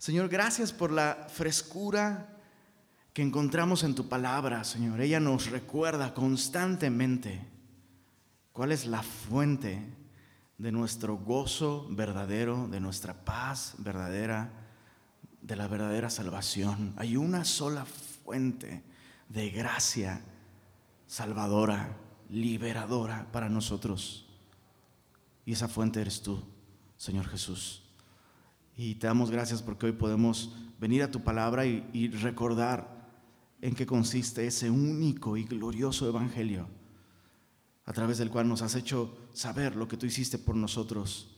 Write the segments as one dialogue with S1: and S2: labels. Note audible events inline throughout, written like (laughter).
S1: Señor, gracias por la frescura que encontramos en tu palabra, Señor. Ella nos recuerda constantemente cuál es la fuente de nuestro gozo verdadero, de nuestra paz verdadera, de la verdadera salvación. Hay una sola fuente de gracia salvadora, liberadora para nosotros. Y esa fuente eres tú, Señor Jesús. Y te damos gracias porque hoy podemos venir a tu palabra y, recordar en qué consiste ese único y glorioso evangelio a través del cual nos has hecho saber lo que tú hiciste por nosotros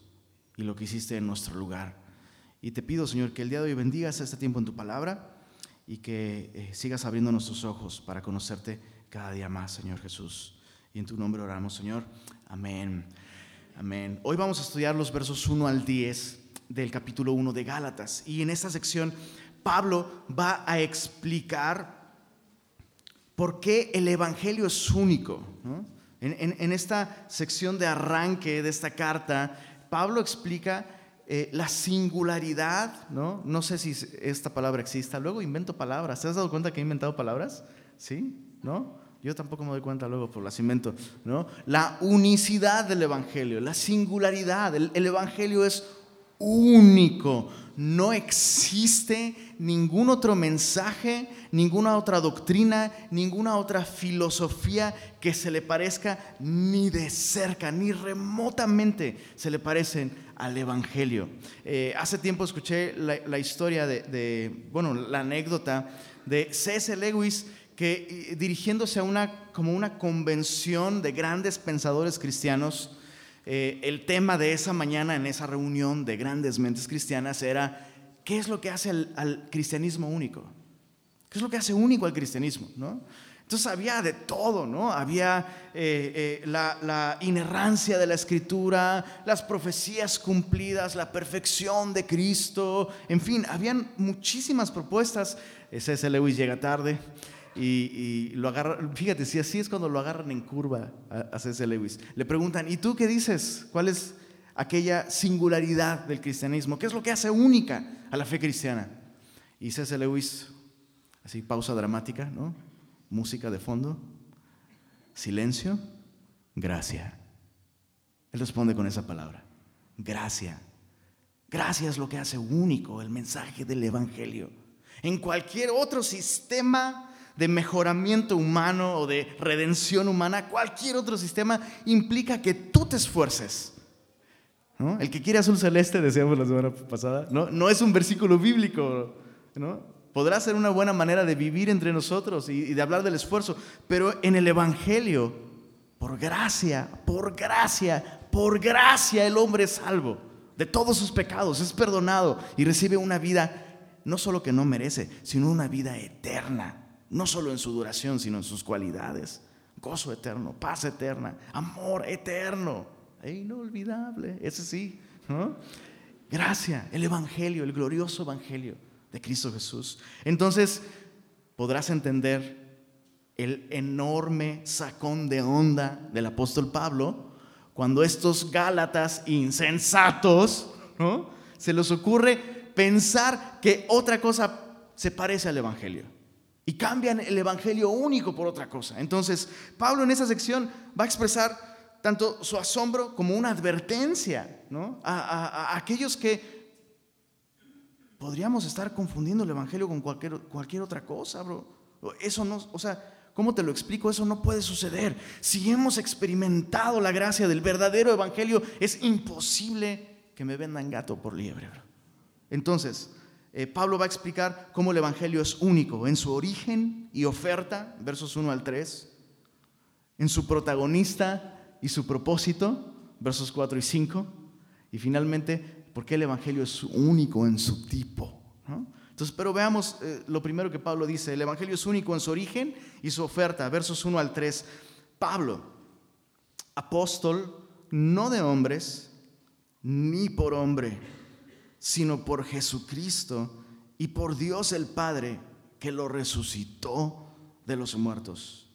S1: y lo que hiciste en nuestro lugar. Y te pido, Señor, que el día de hoy bendigas este tiempo en tu palabra y que eh, sigas abriendo nuestros ojos para conocerte cada día más, Señor Jesús. Y en tu nombre oramos, Señor. Amén. Amén. Hoy vamos a estudiar los versos 1 al 10 del capítulo 1 de Gálatas. Y en esta sección Pablo va a explicar por qué el Evangelio es único. En, esta sección de arranque de esta carta, Pablo explica eh, la singularidad, ¿no? no sé si esta palabra exista, luego invento palabras. ¿Te has dado cuenta que he inventado palabras? ¿Sí? ¿No? Yo tampoco me doy cuenta luego por las invento, ¿no? La unicidad del Evangelio, la singularidad. El, el, Evangelio es único. No existe ningún otro mensaje, ninguna otra doctrina, ninguna otra filosofía que se le parezca ni de cerca, ni remotamente se le parecen al Evangelio. Eh, hace tiempo escuché la, historia de, bueno, la anécdota de C.S. Lewis que eh, dirigiéndose a una, como una convención de grandes pensadores cristianos, eh, el tema de esa mañana en esa reunión de grandes mentes cristianas era, ¿qué es lo que hace al, cristianismo único? ¿Qué es lo que hace único al cristianismo? ¿no? Entonces había de todo, ¿no? Había eh, la, la, inerrancia de la escritura, las profecías cumplidas, la perfección de Cristo, en fin, habían muchísimas propuestas. C.S. Lewis llega tarde, y, lo agarran, fíjate, si así es cuando lo agarran en curva a, C.S. Lewis. Le preguntan, ¿y tú qué dices? ¿Cuál es aquella singularidad del cristianismo? ¿Qué es lo que hace única a la fe cristiana? Y C.S. Lewis, así pausa dramática, ¿no? Música de fondo, silencio, gracia. Él responde con esa palabra, gracia. Gracia es lo que hace único el mensaje del Evangelio. En cualquier otro sistema de mejoramiento humano o de redención humana, cualquier otro sistema implica que tú te esfuerces. El que quiere azul celeste, decíamos la semana pasada, no, no es un versículo bíblico. ¿no? Podrá ser una buena manera de vivir entre nosotros y, y de hablar del esfuerzo, pero en el Evangelio, por gracia, por gracia, por gracia el hombre es salvo de todos sus pecados, es perdonado y recibe una vida no solo que no merece, sino una vida eterna no solo en su duración, sino en sus cualidades. Gozo eterno, paz eterna, amor eterno, e inolvidable, ese sí. ¿no? Gracia, el Evangelio, el glorioso Evangelio de Cristo Jesús. Entonces podrás entender el enorme sacón de onda del apóstol Pablo cuando estos Gálatas insensatos, ¿no? se les ocurre pensar que otra cosa se parece al Evangelio y cambian el Evangelio único por otra cosa. Entonces, Pablo en esa sección va a expresar tanto su asombro como una advertencia a, aquellos que podríamos estar confundiendo el Evangelio con cualquier, cualquier otra cosa, bro. Eso no, o sea, ¿cómo te lo explico? Eso no puede suceder. Si hemos experimentado la gracia del verdadero Evangelio, es imposible que me vendan gato por liebre, bro. Entonces, eh, Pablo va a explicar cómo el Evangelio es único en su origen y oferta, versos 1 al 3, en su protagonista y su propósito, versos 4 y 5, y finalmente, por qué el Evangelio es único en su tipo. Entonces, pero veamos eh, lo primero que Pablo dice, el Evangelio es único en su origen y su oferta, versos 1 al 3. Pablo, apóstol, no de hombres, ni por hombre sino por Jesucristo y por Dios el Padre que lo resucitó de los muertos.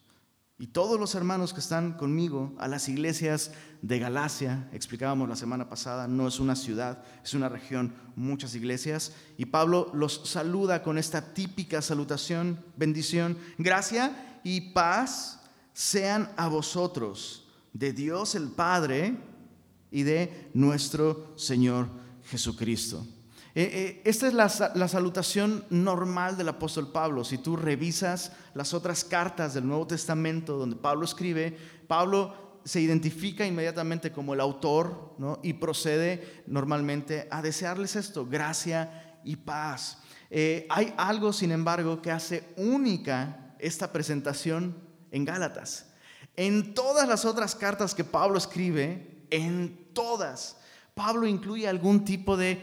S1: y todos los hermanos que están conmigo a las iglesias de Galacia, explicábamos la semana pasada, no es una ciudad, es una región, muchas iglesias, y Pablo los saluda con esta típica salutación, bendición, gracia y paz sean a vosotros, de Dios el Padre y de nuestro Señor Jesucristo. Eh, eh, esta es la, salutación normal del apóstol Pablo. Si tú revisas las otras cartas del Nuevo Testamento donde Pablo escribe, Pablo se identifica inmediatamente como el autor y procede normalmente a desearles esto, gracia y paz. Eh, hay algo, sin embargo, que hace única esta presentación en Gálatas. En todas las otras cartas que Pablo escribe, en todas, Pablo incluye algún tipo de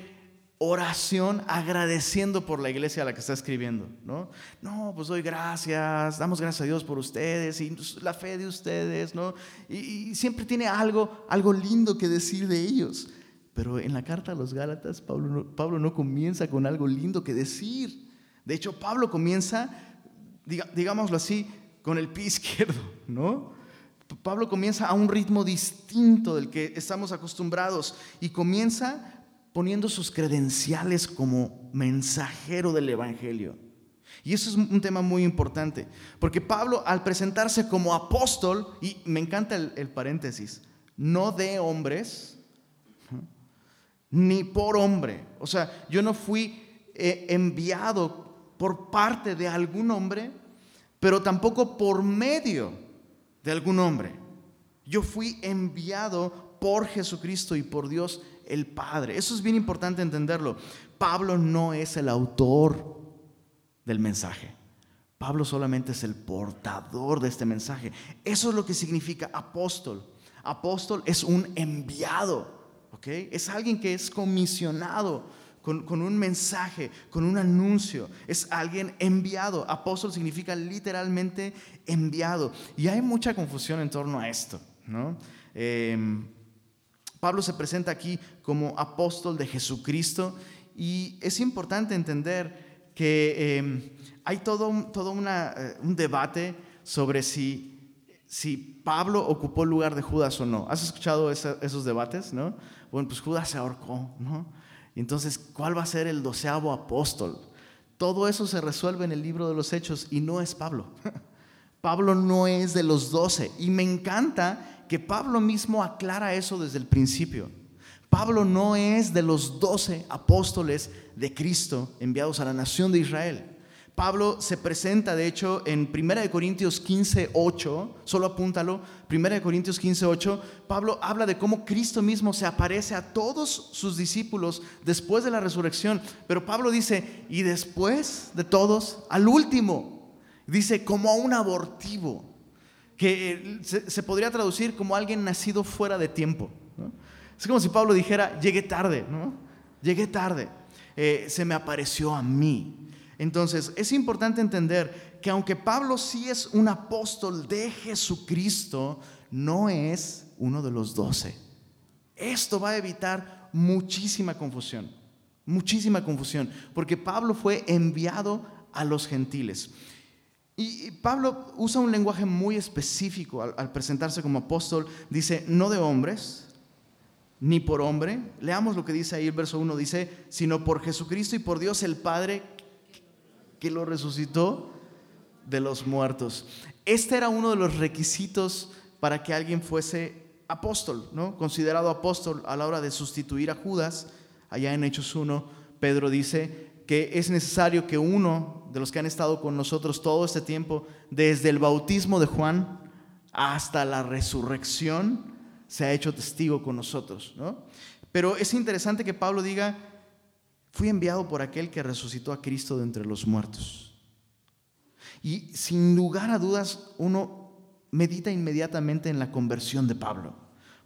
S1: oración agradeciendo por la iglesia a la que está escribiendo, ¿no? No, pues doy gracias, damos gracias a Dios por ustedes y la fe de ustedes, ¿no? Y, siempre tiene algo, algo lindo que decir de ellos. Pero en la carta a los Gálatas, Pablo no, Pablo no comienza con algo lindo que decir. De hecho, Pablo comienza, digámoslo así, con el pie (laughs) izquierdo, ¿no? Pablo comienza a un ritmo distinto del que estamos acostumbrados y comienza poniendo sus credenciales como mensajero del Evangelio. Y eso es un tema muy importante, porque Pablo al presentarse como apóstol, y me encanta el, paréntesis, no de hombres, ni por hombre. O sea, yo no fui eh, enviado por parte de algún hombre, pero tampoco por medio de algún hombre. Yo fui enviado por Jesucristo y por Dios el Padre. Eso es bien importante entenderlo. Pablo no es el autor del mensaje. Pablo solamente es el portador de este mensaje. Eso es lo que significa apóstol. Apóstol es un enviado, ¿ok? Es alguien que es comisionado con, con, un mensaje, con un anuncio. Es alguien enviado. Apóstol significa literalmente enviado. Y hay mucha confusión en torno a esto, ¿no? Eh, Pablo se presenta aquí como apóstol de Jesucristo y es importante entender que em, hay todo, todo eh, un debate sobre si, si Pablo ocupó el lugar de Judas o no. ¿Has escuchado esos debates? ¿no? Bueno, pues Judas se ahorcó. ¿no? Entonces, ¿cuál va a ser el doceavo apóstol? Todo eso se resuelve en el libro de los Hechos y no es Pablo. (laughs) Pablo no es de los doce. Y me encanta que Pablo mismo aclara eso desde el principio. Pablo no es de los doce apóstoles de Cristo enviados a la nación de Israel. Pablo se presenta, de hecho, en 1 Corintios 15, 8, solo apúntalo, 1 Corintios 15, 8, Pablo habla de cómo Cristo mismo se aparece a todos sus discípulos después de la resurrección. Pero Pablo dice, y después de todos, al último, dice, como a un abortivo que eh, se, podría traducir como alguien nacido fuera de tiempo. Es como si Pablo dijera, llegué tarde, ¿no? Llegué tarde, eh, se me apareció a mí. Entonces, es importante entender que aunque Pablo sí es un apóstol de Jesucristo, no es uno de los doce. Esto va a evitar muchísima confusión, muchísima confusión, porque Pablo fue enviado a los gentiles. Y Pablo usa un lenguaje muy específico al, presentarse como apóstol. Dice, no de hombres, ni por hombre. Leamos lo que dice ahí el verso 1. Dice, sino por Jesucristo y por Dios el Padre lo resucitó de los muertos. Este era uno de los requisitos para que alguien fuese apóstol, ¿no? Considerado apóstol a la hora de sustituir a Judas. Allá en Hechos 1, Pedro dice que es necesario que uno de los que han estado con nosotros todo este tiempo, desde el bautismo de Juan hasta la resurrección, se ha hecho testigo con nosotros. Pero es interesante que Pablo diga, fui enviado por aquel que resucitó a Cristo de entre los muertos. Y sin lugar a dudas, uno medita inmediatamente en la conversión de Pablo.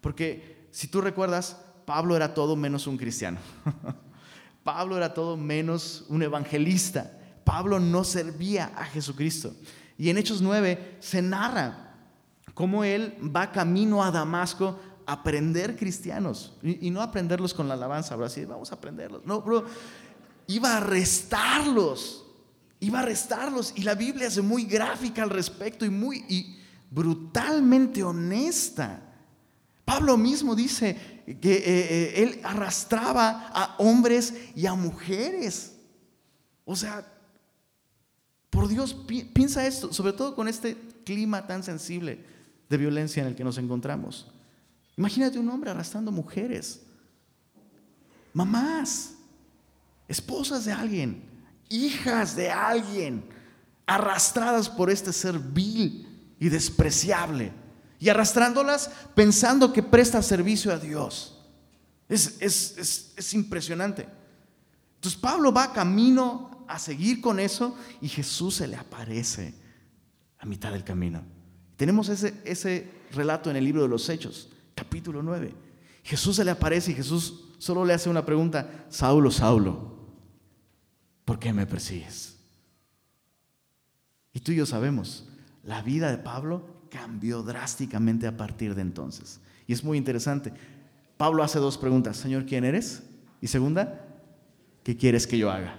S1: Porque si tú recuerdas, Pablo era todo menos un cristiano. (laughs) Pablo era todo menos un evangelista. Pablo no servía a Jesucristo. Y en Hechos 9 se narra cómo él va camino a Damasco aprender cristianos. Y, no aprenderlos con la alabanza, bro, así, vamos a aprenderlos. No, bro, iba a arrestarlos. Iba a arrestarlos. Y la Biblia es muy gráfica al respecto y muy... Brutalmente honesta. Pablo mismo dice que eh, eh, él arrastraba a hombres y a mujeres. O sea, por Dios, piensa esto, sobre todo con este clima tan sensible de violencia en el que nos encontramos. Imagínate un hombre arrastrando mujeres, mamás, esposas de alguien, hijas de alguien, arrastradas por este ser vil y despreciable, y arrastrándolas pensando que presta servicio a Dios. Es, es impresionante. Entonces Pablo va camino a seguir con eso y Jesús se le aparece a mitad del camino. Tenemos ese, ese relato en el libro de los Hechos, capítulo 9. Jesús se le aparece y Jesús solo le hace una pregunta, Saulo, Saulo, ¿por qué me persigues? Y tú y yo sabemos, la vida de Pablo cambió drásticamente a partir de entonces. Y es muy interesante. Pablo hace dos preguntas, Señor, ¿quién eres? Y segunda, ¿qué quieres que yo haga?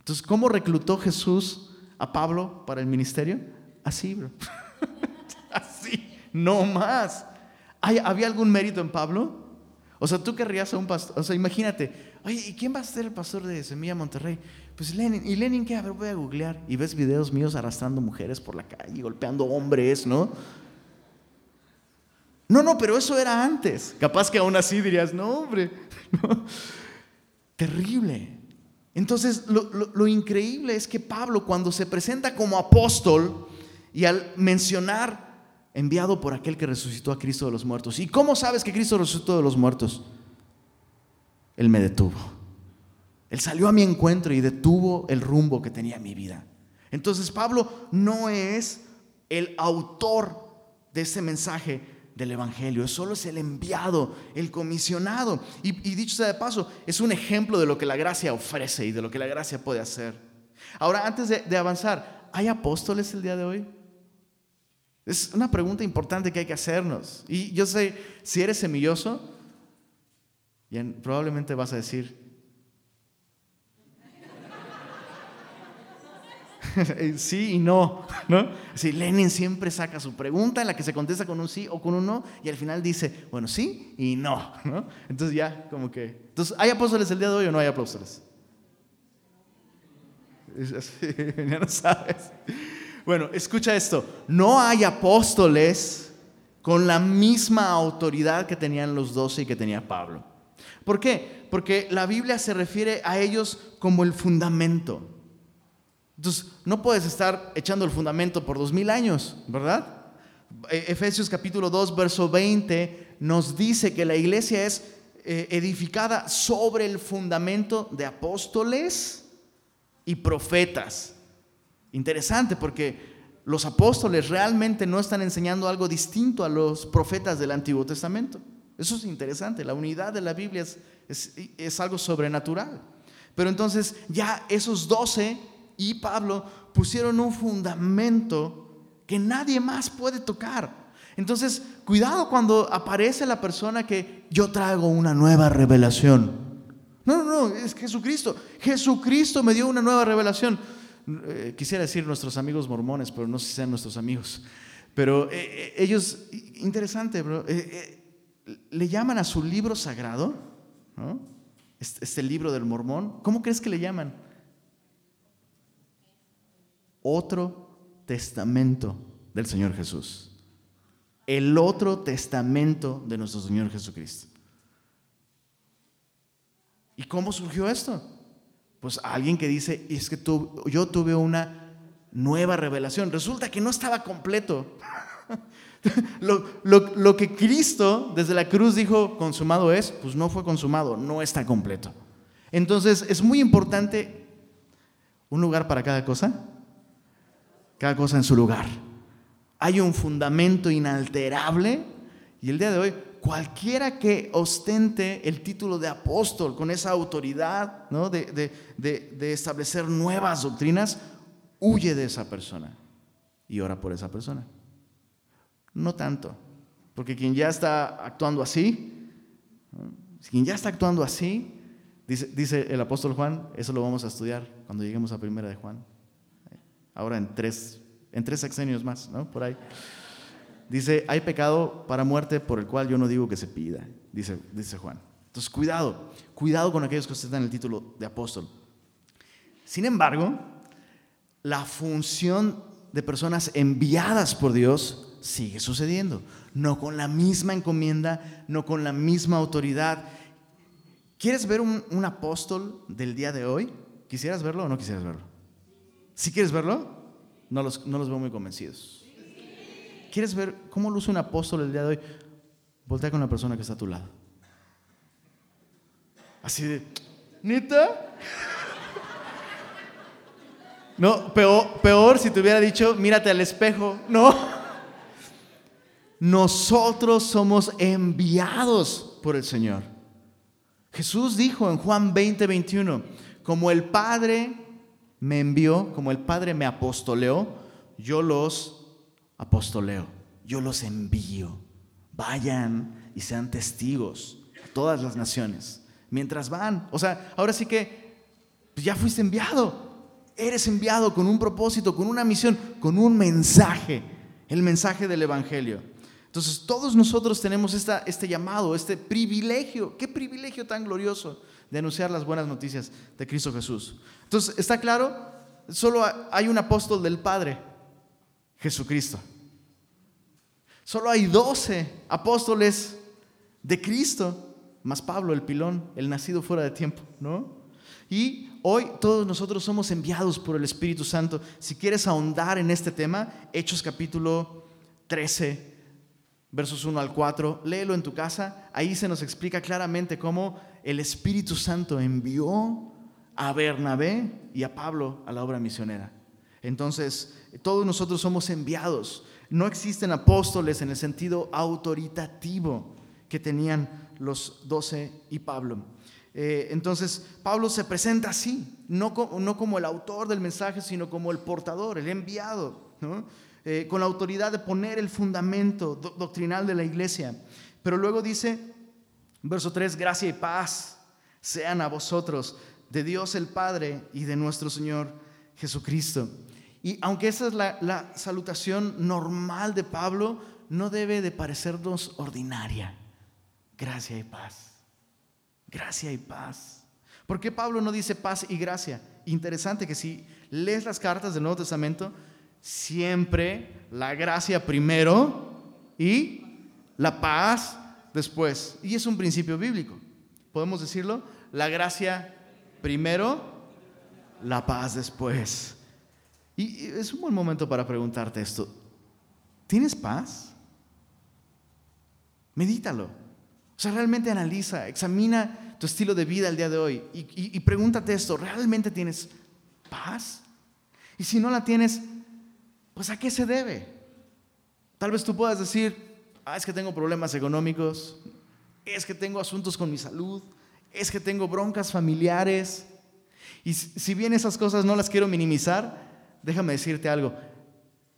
S1: Entonces, ¿cómo reclutó Jesús a Pablo para el ministerio? Así. (laughs) Así, no más. ¿Había algún mérito en Pablo? O sea, tú querrías a un pastor, o sea, imagínate, oye, ¿y quién va a ser el pastor de Semilla Monterrey? Pues Lenin, ¿y Lenin qué? A ver, voy a googlear. Y ves videos míos arrastrando mujeres por la calle, golpeando hombres, ¿no? No, no, pero eso era antes. Capaz que aún así dirías, no, hombre. (laughs) Terrible. Entonces, lo, increíble es que Pablo, cuando se presenta como apóstol y al mencionar enviado por aquel que resucitó a Cristo de los muertos, ¿y cómo sabes que Cristo resucitó de los muertos? Él me detuvo. Él salió a mi encuentro y detuvo el rumbo que tenía mi vida. Entonces, Pablo no es el autor de ese mensaje del Evangelio, solo es el enviado, el comisionado. Y, dicho sea de paso, es un ejemplo de lo que la gracia ofrece y de lo que la gracia puede hacer. Ahora, antes de, avanzar, ¿hay apóstoles el día de hoy? Es una pregunta importante que hay que hacernos. Y yo sé, si eres semilloso, probablemente vas a decir, (laughs) sí y no, ¿no? Sí, Lenin siempre saca su pregunta en la que se contesta con un sí o con un no y al final dice, bueno, sí y no, ¿no? Entonces ya como que... Entonces, ¿hay apóstoles el día de hoy o no hay apóstoles? (laughs) ya no sabes. Bueno, escucha esto, no hay apóstoles con la misma autoridad que tenían los doce y que tenía Pablo. ¿Por qué? Porque la Biblia se refiere a ellos como el fundamento. Entonces, no puedes estar echando el fundamento por dos mil años, ¿verdad? E, Efesios capítulo 2, verso 20 nos dice que la iglesia es eh, edificada sobre el fundamento de apóstoles y profetas. Interesante porque los apóstoles realmente no están enseñando algo distinto a los profetas del Antiguo Testamento. Eso es interesante, la unidad de la Biblia es, algo sobrenatural. Pero entonces ya esos doce y Pablo pusieron un fundamento que nadie más puede tocar. Entonces, cuidado cuando aparece la persona que yo traigo una nueva revelación. No, no, no, es Jesucristo. Jesucristo me dio una nueva revelación. Eh, quisiera decir nuestros amigos mormones, pero no sé si sean nuestros amigos. Pero eh, eh, ellos, interesante, bro, le llaman a su libro sagrado, ¿no? este, este libro del mormón. ¿Cómo crees que le llaman? otro testamento del Señor Jesús. El otro testamento de nuestro Señor Jesucristo. ¿Y cómo surgió esto? Pues alguien que dice, es que yo tuve una nueva revelación. Resulta que no estaba completo. (laughs) lo, lo que Cristo desde la cruz dijo, consumado es, pues no fue consumado, no está completo. Entonces es muy importante un lugar para cada cosa cada cosa en su lugar. Hay un fundamento inalterable y el día de hoy cualquiera que ostente el título de apóstol con esa autoridad ¿no? de, de, establecer nuevas doctrinas, huye de esa persona y ora por esa persona. No tanto, porque quien ya está actuando así, quien ya está actuando así, dice, dice el apóstol Juan, eso lo vamos a estudiar cuando lleguemos a primera de Juan ahora en tres en tres sexenios más, ¿no? Por ahí. Dice, hay pecado para muerte por el cual yo no digo que se pida, dice, dice Juan. Entonces, cuidado, cuidado con aquellos que ostentan el título de apóstol. Sin embargo, la función de personas enviadas por Dios sigue sucediendo. No con la misma encomienda, no con la misma autoridad. ¿Quieres ver un, apóstol del día de hoy? ¿Quisieras verlo o no quisieras verlo? ¿Si quieres verlo? No los, no los veo muy convencidos. ¿Quieres ver cómo luce un apóstol el día de hoy? Voltea con la persona que está a tu lado. Así de, ¿nita? No, peor, peor si te hubiera dicho, mírate al espejo. No. Nosotros somos enviados por el Señor. Jesús dijo en Juan 20, 21, como el Padre me envió, como el Padre me apostoleó, yo los apostoleo, yo los envío. Vayan y sean testigos a todas las naciones. Mientras van, o sea, ahora sí que ya fuiste enviado. Eres enviado con un propósito, con una misión, con un mensaje, el mensaje del Evangelio. Entonces todos nosotros tenemos esta, este llamado, este privilegio. Qué privilegio tan glorioso de anunciar las buenas noticias de Cristo Jesús. Entonces, ¿está claro? Solo hay un apóstol del Padre, Jesucristo. Solo hay doce apóstoles de Cristo, más Pablo, el pilón, el nacido fuera de tiempo, ¿no? Y hoy todos nosotros somos enviados por el Espíritu Santo. Si quieres ahondar en este tema, Hechos capítulo 13, versos 1 al 4, léelo en tu casa. Ahí se nos explica claramente cómo el Espíritu Santo envió a Bernabé y a Pablo a la obra misionera. Entonces, todos nosotros somos enviados. No existen apóstoles en el sentido autoritativo que tenían los doce y Pablo. Eh, entonces, Pablo se presenta así, no, no, como el autor del mensaje, sino como el portador, el enviado, eh, con la autoridad de poner el fundamento doctrinal de la iglesia. Pero luego dice, verso 3, gracia y paz sean a vosotros, de Dios el Padre y de nuestro Señor Jesucristo. Y aunque esa es la, salutación normal de Pablo, no debe de parecernos ordinaria. Gracia y paz gracia y paz. ¿Por qué Pablo no dice paz y gracia? Interesante que si lees las cartas del Nuevo Testamento, siempre la gracia primero y la paz después. Y es un principio bíblico. ¿Podemos decirlo? La gracia primero, la paz después. Y es un buen momento para preguntarte esto. ¿Tienes paz? Medítalo. O sea, realmente analiza, examina tu estilo de vida el día de hoy y, pregúntate esto, ¿realmente tienes paz? Y si no la tienes, pues ¿a qué se debe? Tal vez tú puedas decir, ah, es que tengo problemas económicos, es que tengo asuntos con mi salud, es que tengo broncas familiares. Y si bien esas cosas no las quiero minimizar, déjame decirte algo,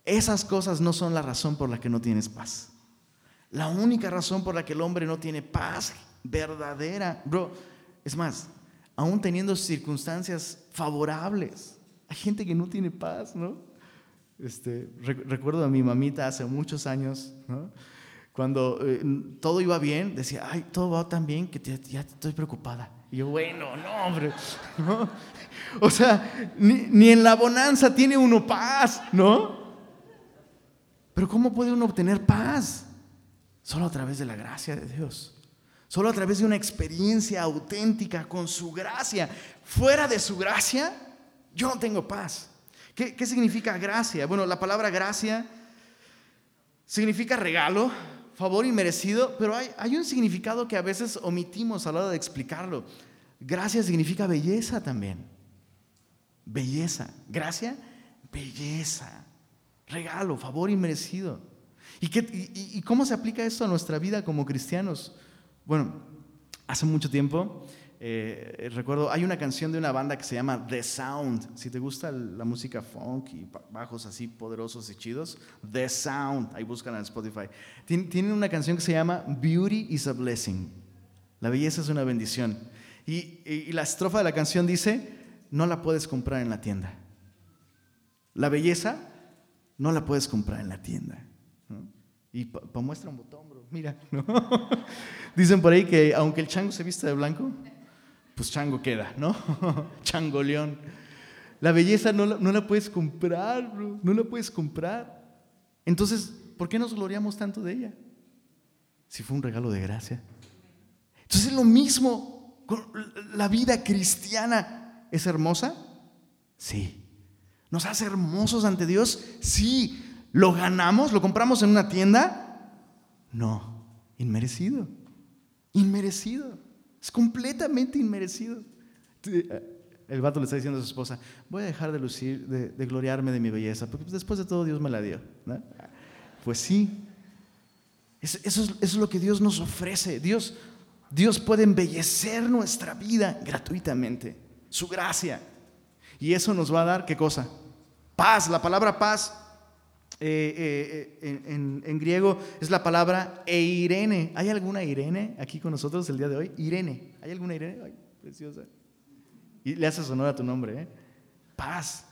S1: esas cosas no son la razón por la que no tienes paz. La única razón por la que el hombre no tiene paz verdadera, bro, es más, aún teniendo circunstancias favorables, hay gente que no tiene paz, ¿no? Este, recuerdo a mi mamita hace muchos años, ¿no? Cuando eh, todo iba bien, decía, ay, todo va tan bien que ya estoy preocupada. Y yo, bueno, no, hombre, ¿no? O sea, ni, ni en la bonanza tiene uno paz, ¿no? Pero ¿cómo puede uno obtener paz? Solo a través de la gracia de Dios. Solo a través de una experiencia auténtica con su gracia. Fuera de su gracia, yo no tengo paz. ¿Qué, significa gracia? Bueno, la palabra gracia significa regalo, favor inmerecido, pero hay, hay un significado que a veces omitimos a la hora de explicarlo. Gracia significa belleza también. Belleza. Gracia, belleza. Regalo, favor inmerecido. ¿Y, cómo se aplica esto a nuestra vida como cristianos? Bueno, hace mucho tiempo, eh, recuerdo, hay una canción de una banda que se llama The Sound. Si te gusta la música funk y bajos así poderosos y chidos, The Sound, ahí buscan en Spotify. Tienen una canción que se llama Beauty is a Blessing. La belleza es una bendición. Y, la estrofa de la canción dice, no la puedes comprar en la tienda. La belleza no la puedes comprar en la tienda. Y para muestra un botón, bro, mira, ¿no? (laughs) Dicen por ahí que aunque el chango se vista de blanco, pues chango queda, ¿no? (laughs) chango león. La belleza no la, no la puedes comprar, bro, no la puedes comprar. Entonces, ¿por qué nos gloriamos tanto de ella? Si fue un regalo de gracia. Entonces es lo mismo la vida cristiana. ¿Es hermosa? Sí. ¿Nos hace hermosos ante Dios? Sí. ¿Lo ganamos? ¿Lo compramos en una tienda? No. Inmerecido. Inmerecido. Es completamente inmerecido. El vato le está diciendo a su esposa, voy a dejar de lucir, de, gloriarme de mi belleza, porque después de todo Dios me la dio. Pues sí. Eso, eso es lo que Dios nos ofrece. Dios, Dios puede embellecer nuestra vida gratuitamente. Su gracia. Y eso nos va a dar, ¿qué cosa? Paz. La palabra paz eh, eh, en, griego es la palabra eirene. ¿Hay alguna Irene aquí con nosotros el día de hoy? Irene. ¿Hay alguna Irene? Ay, preciosa. Y le haces honor a tu nombre. ¿eh? Paz.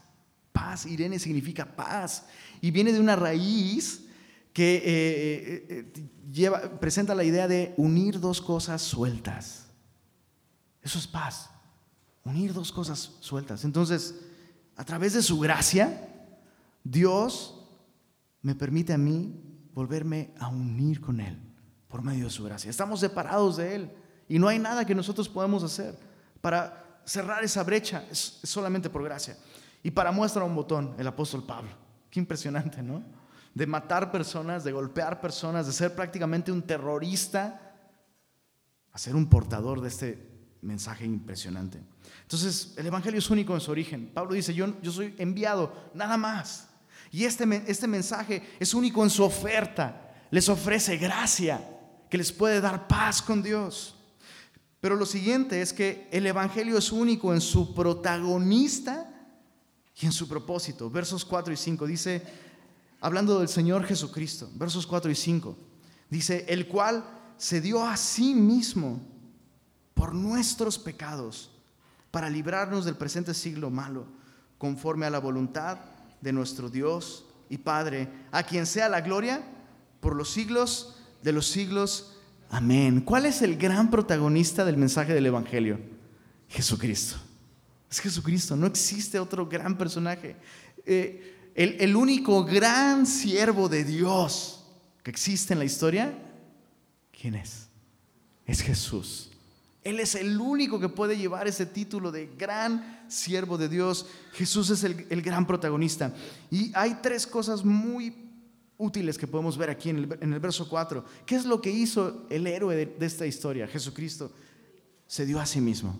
S1: Paz. Irene significa paz. Y viene de una raíz que lleva, presenta la idea de unir dos cosas sueltas. Eso es paz. Unir dos cosas sueltas. Entonces, a través de su gracia, Dios me permite a mí volverme a unir con Él por medio de su gracia. Estamos separados de Él y no hay nada que nosotros podamos hacer para cerrar esa brecha, es, solamente por gracia. Y para muestra un botón, el apóstol Pablo. Qué impresionante, ¿no? De matar personas, de golpear personas, de ser prácticamente un terrorista, a ser un portador de este mensaje impresionante. Entonces, el Evangelio es único en su origen. Pablo dice, yo, yo soy enviado, nada más. Y este, este mensaje es único en su oferta. Les ofrece gracia que les puede dar paz con Dios. Pero lo siguiente es que el Evangelio es único en su protagonista y en su propósito. Versos 4 y 5 dice, hablando del Señor Jesucristo, versos 4 y 5, dice, el cual se dio a sí mismo por nuestros pecados, para librarnos del presente siglo malo, conforme a la voluntad de nuestro Dios y Padre, a quien sea la gloria por los siglos de los siglos. Amén. ¿Cuál es el gran protagonista del mensaje del Evangelio? Jesucristo. Es Jesucristo, no existe otro gran personaje. Eh, el, el único gran siervo de Dios que existe en la historia, ¿quién es? Es Jesús. Él es el único que puede llevar ese título de gran siervo de Dios. Jesús es el, gran protagonista. Y hay tres cosas muy útiles que podemos ver aquí en el, verso 4. ¿Qué es lo que hizo el héroe de, esta historia? Jesucristo se dio a sí mismo.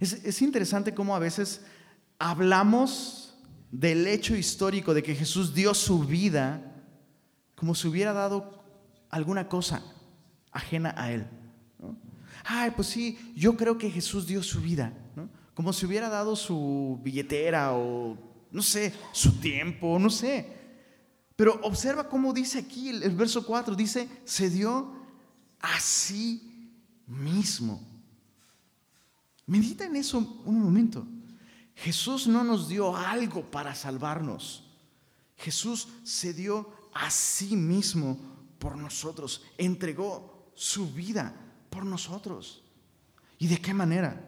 S1: Es, es interesante cómo a veces hablamos del hecho histórico de que Jesús dio su vida como si hubiera dado alguna cosa ajena a Él ay, pues sí, yo creo que Jesús dio su vida, como si hubiera dado su billetera o, no sé, su tiempo, no sé. Pero observa cómo dice aquí el, verso 4, dice, se dio a sí mismo. Medita en eso un momento. Jesús no nos dio algo para salvarnos. Jesús se dio a sí mismo por nosotros, entregó su vida por nosotros. ¿Y de qué manera?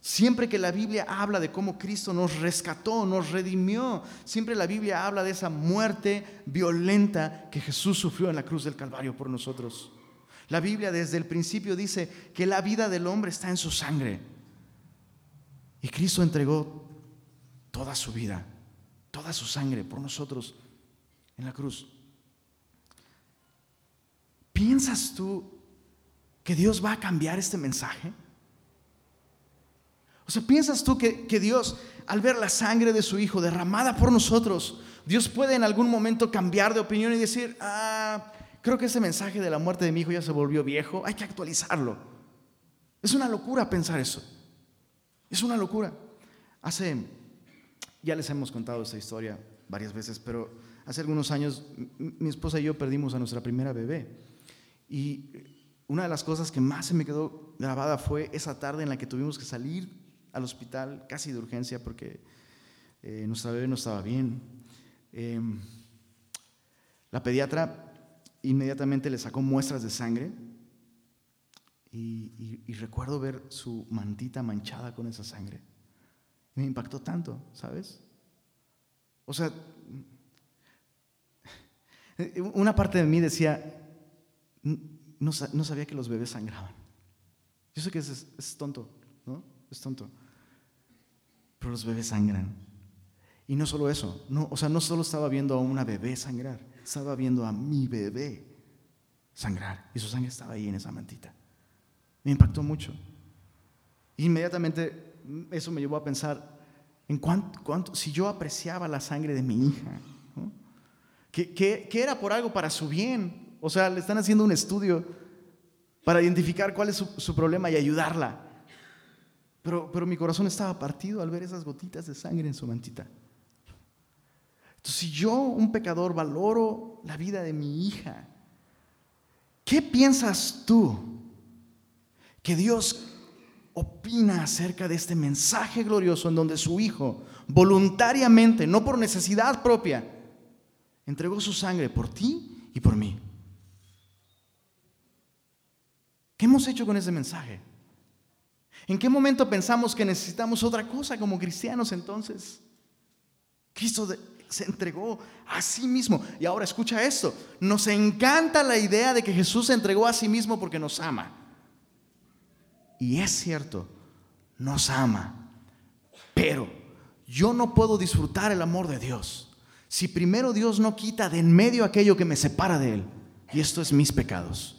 S1: Siempre que la Biblia habla de cómo Cristo nos rescató, nos redimió, siempre la Biblia habla de esa muerte violenta que Jesús sufrió en la cruz del Calvario por nosotros. La Biblia desde el principio dice que la vida del hombre está en su sangre. Y Cristo entregó toda su vida, toda su sangre por nosotros en la cruz. ¿Piensas tú que Dios va a cambiar este mensaje? O sea, ¿piensas tú que, Dios, al ver la sangre de su Hijo derramada por nosotros, Dios puede en algún momento cambiar de opinión y decir, ah, creo que ese mensaje de la muerte de mi hijo ya se volvió viejo, hay que actualizarlo? Es una locura pensar eso. Es una locura. Hace, ya les hemos contado esta historia varias veces, pero hace algunos años mi esposa y yo perdimos a nuestra primera bebé. Y una de las cosas que más se me quedó grabada fue esa tarde en la que tuvimos que salir al hospital casi de urgencia porque eh, nuestra bebé no estaba bien. Em, la pediatra inmediatamente le sacó muestras de sangre y, y, recuerdo ver su mantita manchada con esa sangre. Me impactó tanto, ¿sabes? O sea, (laughs) una parte de mí decía, no, sabía que los bebés sangraban. Yo sé que es, es, tonto, ¿no? Es tonto. Pero los bebés sangran. Y no solo eso, no, o sea, no solo estaba viendo a una bebé sangrar, estaba viendo a mi bebé sangrar. Y su sangre estaba ahí en esa mantita. Me impactó mucho. Inmediatamente eso me llevó a pensar en cuánto, cuánto si yo apreciaba la sangre de mi hija, que, que, era por algo para su bien. O sea, le están haciendo un estudio para identificar cuál es su, problema y ayudarla. Pero, pero mi corazón estaba partido al ver esas gotitas de sangre en su mantita. Entonces, si yo, un pecador, valoro la vida de mi hija, ¿qué piensas tú que Dios opina acerca de este mensaje glorioso en donde su Hijo voluntariamente, no por necesidad propia, entregó su sangre por ti y por mí. ¿Qué hemos hecho con ese mensaje? ¿En qué momento pensamos que necesitamos otra cosa como cristianos entonces? Cristo se entregó a sí mismo. Y ahora escucha esto, nos encanta la idea de que Jesús se entregó a sí mismo porque nos ama. Y es cierto, nos ama. Pero yo no puedo disfrutar el amor de Dios si primero Dios no quita de en medio aquello que me separa de Él. Y esto es mis pecados.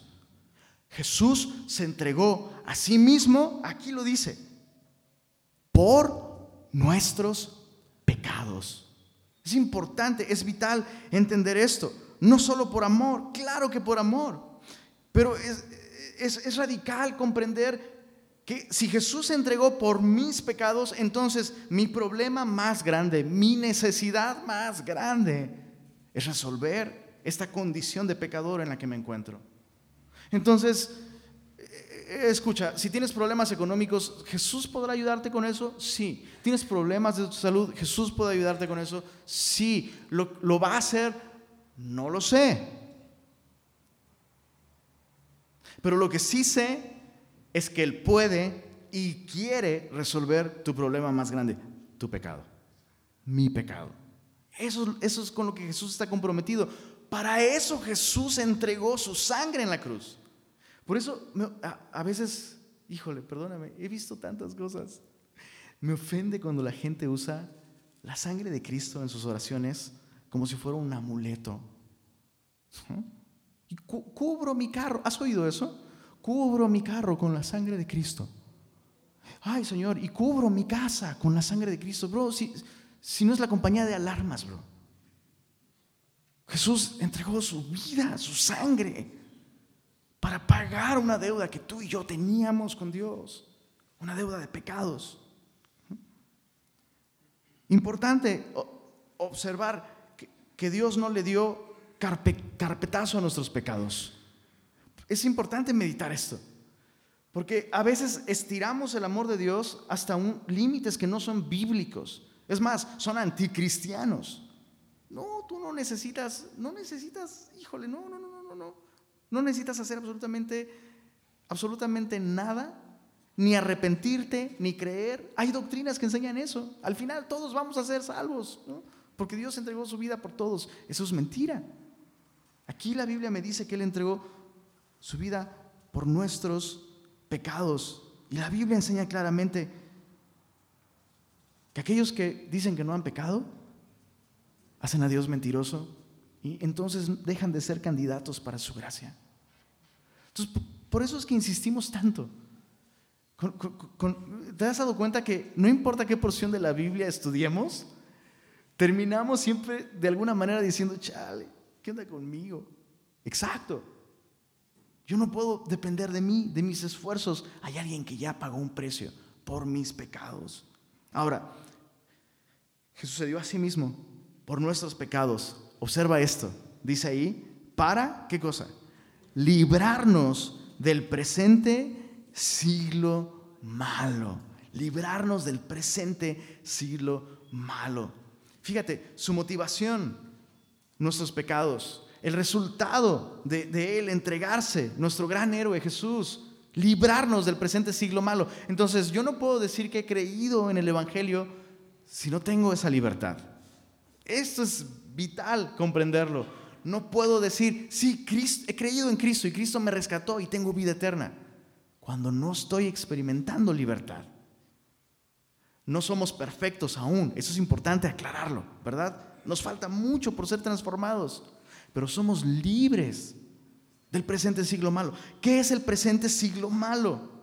S1: Jesús se entregó a sí mismo, aquí lo dice, por nuestros pecados. Es importante, es vital entender esto. No solo por amor, claro que por amor, pero es, es radical comprender que si Jesús se entregó por mis pecados, entonces mi problema más grande, mi necesidad más grande es resolver esta condición de pecador en la que me encuentro. Entonces, eh, escucha, si tienes problemas económicos, ¿Jesús podrá ayudarte con eso? Sí. ¿Tienes problemas de salud? ¿Jesús puede ayudarte con eso? Sí. ¿Lo, lo va a hacer? No lo sé. Pero lo que sí sé es que Él puede y quiere resolver tu problema más grande, tu pecado, mi pecado. Eso, eso es con lo que Jesús está comprometido. Para eso Jesús entregó su sangre en la cruz. Por eso a, veces, híjole, perdóname, he visto tantas cosas. Me ofende cuando la gente usa la sangre de Cristo en sus oraciones como si fuera un amuleto. Cubro mi carro. ¿Has oído eso? cubro mi carro con la sangre de Cristo. Ay, Señor, y cubro mi casa con la sangre de Cristo. Bro, si, si no es la compañía de alarmas, bro. Jesús entregó su vida, su sangre, para pagar una deuda que tú y yo teníamos con Dios, una deuda de pecados. Importante observar que Dios no le dio carpetazo a nuestros pecados. Es importante meditar esto. Porque a veces estiramos el amor de Dios hasta un, límites que no son bíblicos. Es más, son anticristianos. No, tú no necesitas, no necesitas, híjole, no, no, no, no, no. No necesitas hacer absolutamente, absolutamente nada, ni arrepentirte, ni creer. Hay doctrinas que enseñan eso. Al final todos vamos a ser salvos, porque Dios entregó su vida por todos. Eso es mentira. Aquí la Biblia me dice que Él entregó su vida por nuestros pecados. Y la Biblia enseña claramente que aquellos que dicen que no han pecado, hacen a Dios mentiroso y entonces dejan de ser candidatos para su gracia. Entonces, por eso es que insistimos tanto. ¿Te has dado cuenta que no importa qué porción de la Biblia estudiemos, terminamos siempre de alguna manera diciendo, chale, ¿qué onda conmigo? Exacto. Yo no puedo depender de mí, de mis esfuerzos. Hay alguien que ya pagó un precio por mis pecados. Ahora, Jesús se dio a sí mismo por nuestros pecados. Observa esto. Dice ahí, para, ¿qué cosa? Librarnos del presente siglo malo. Librarnos del presente siglo malo. Fíjate, su motivación, nuestros pecados, el resultado de, Él entregarse, nuestro gran héroe Jesús, librarnos del presente siglo malo. Entonces yo no puedo decir que he creído en el Evangelio si no tengo esa libertad. Esto es vital comprenderlo. No puedo decir, sí, he creído en Cristo y Cristo me rescató y tengo vida eterna, cuando no estoy experimentando libertad. No somos perfectos aún, eso es importante aclararlo, ¿verdad? Nos falta mucho por ser transformados, pero somos libres del presente siglo malo. ¿Qué es el presente siglo malo?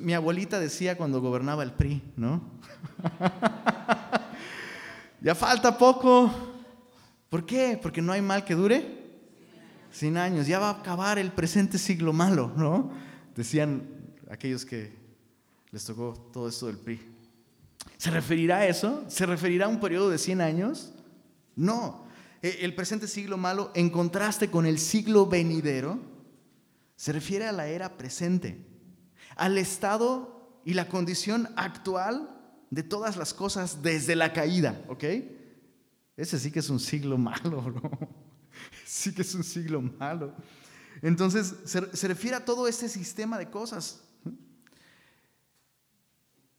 S1: Mi abuelita decía cuando gobernaba el PRI, ¿no? (laughs) ya falta poco. ¿Por qué? Porque no hay mal que dure 100 años. Ya va a acabar el presente siglo malo, ¿no? Decían aquellos que les tocó todo esto del PRI. ¿Se referirá a eso? ¿Se referirá a un periodo de 100 años? No. Eh, el presente siglo malo, en contraste con el siglo venidero, se refiere a la era presente, al estado y la condición actual de todas las cosas desde la caída, ¿ok? Ese sí que es un siglo malo, (laughs) bro. Sí que es un siglo malo. Entonces, se, refiere a todo este sistema de cosas.